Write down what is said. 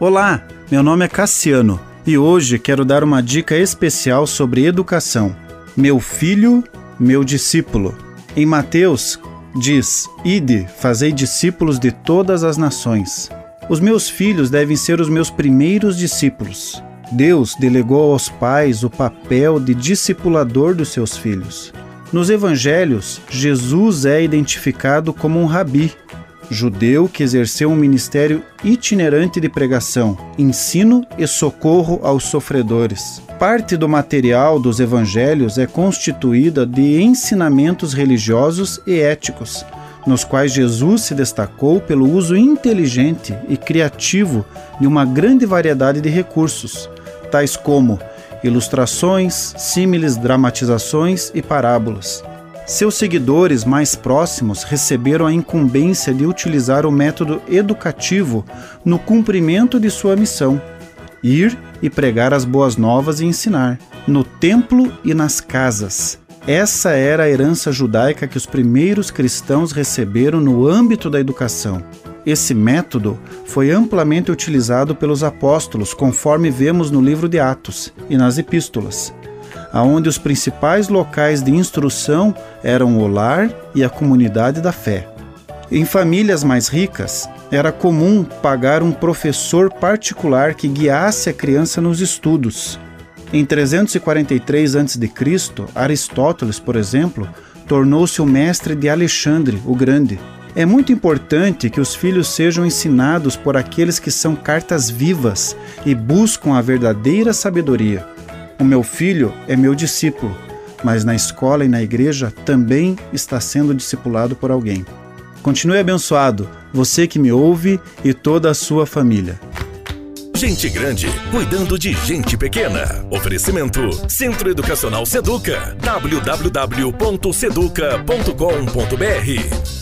Olá, meu nome é Cassiano e hoje quero dar uma dica especial sobre educação. Meu filho, meu discípulo. Em Mateus diz: Ide, fazei discípulos de todas as nações. Os meus filhos devem ser os meus primeiros discípulos. Deus delegou aos pais o papel de discipulador dos seus filhos. Nos evangelhos, Jesus é identificado como um rabi, judeu que exerceu um ministério itinerante de pregação, ensino e socorro aos sofredores. Parte do material dos evangelhos é constituída de ensinamentos religiosos e éticos, nos quais Jesus se destacou pelo uso inteligente e criativo de uma grande variedade de recursos, tais como ilustrações, símiles, dramatizações e parábolas. Seus seguidores mais próximos receberam a incumbência de utilizar o método educativo no cumprimento de sua missão: ir e pregar as boas novas e ensinar, no templo e nas casas. Essa era a herança judaica que os primeiros cristãos receberam no âmbito da educação. Esse método foi amplamente utilizado pelos apóstolos, conforme vemos no livro de Atos e nas epístolas aonde os principais locais de instrução eram o lar e a comunidade da fé. Em famílias mais ricas, era comum pagar um professor particular que guiasse a criança nos estudos. Em 343 a.C., Aristóteles, por exemplo, tornou-se o mestre de Alexandre o Grande. É muito importante que os filhos sejam ensinados por aqueles que são cartas vivas e buscam a verdadeira sabedoria. O meu filho é meu discípulo, mas na escola e na igreja também está sendo discipulado por alguém. Continue abençoado, você que me ouve e toda a sua família. Gente grande cuidando de gente pequena. Oferecimento Centro Educacional Seduca. www.seduca.com.br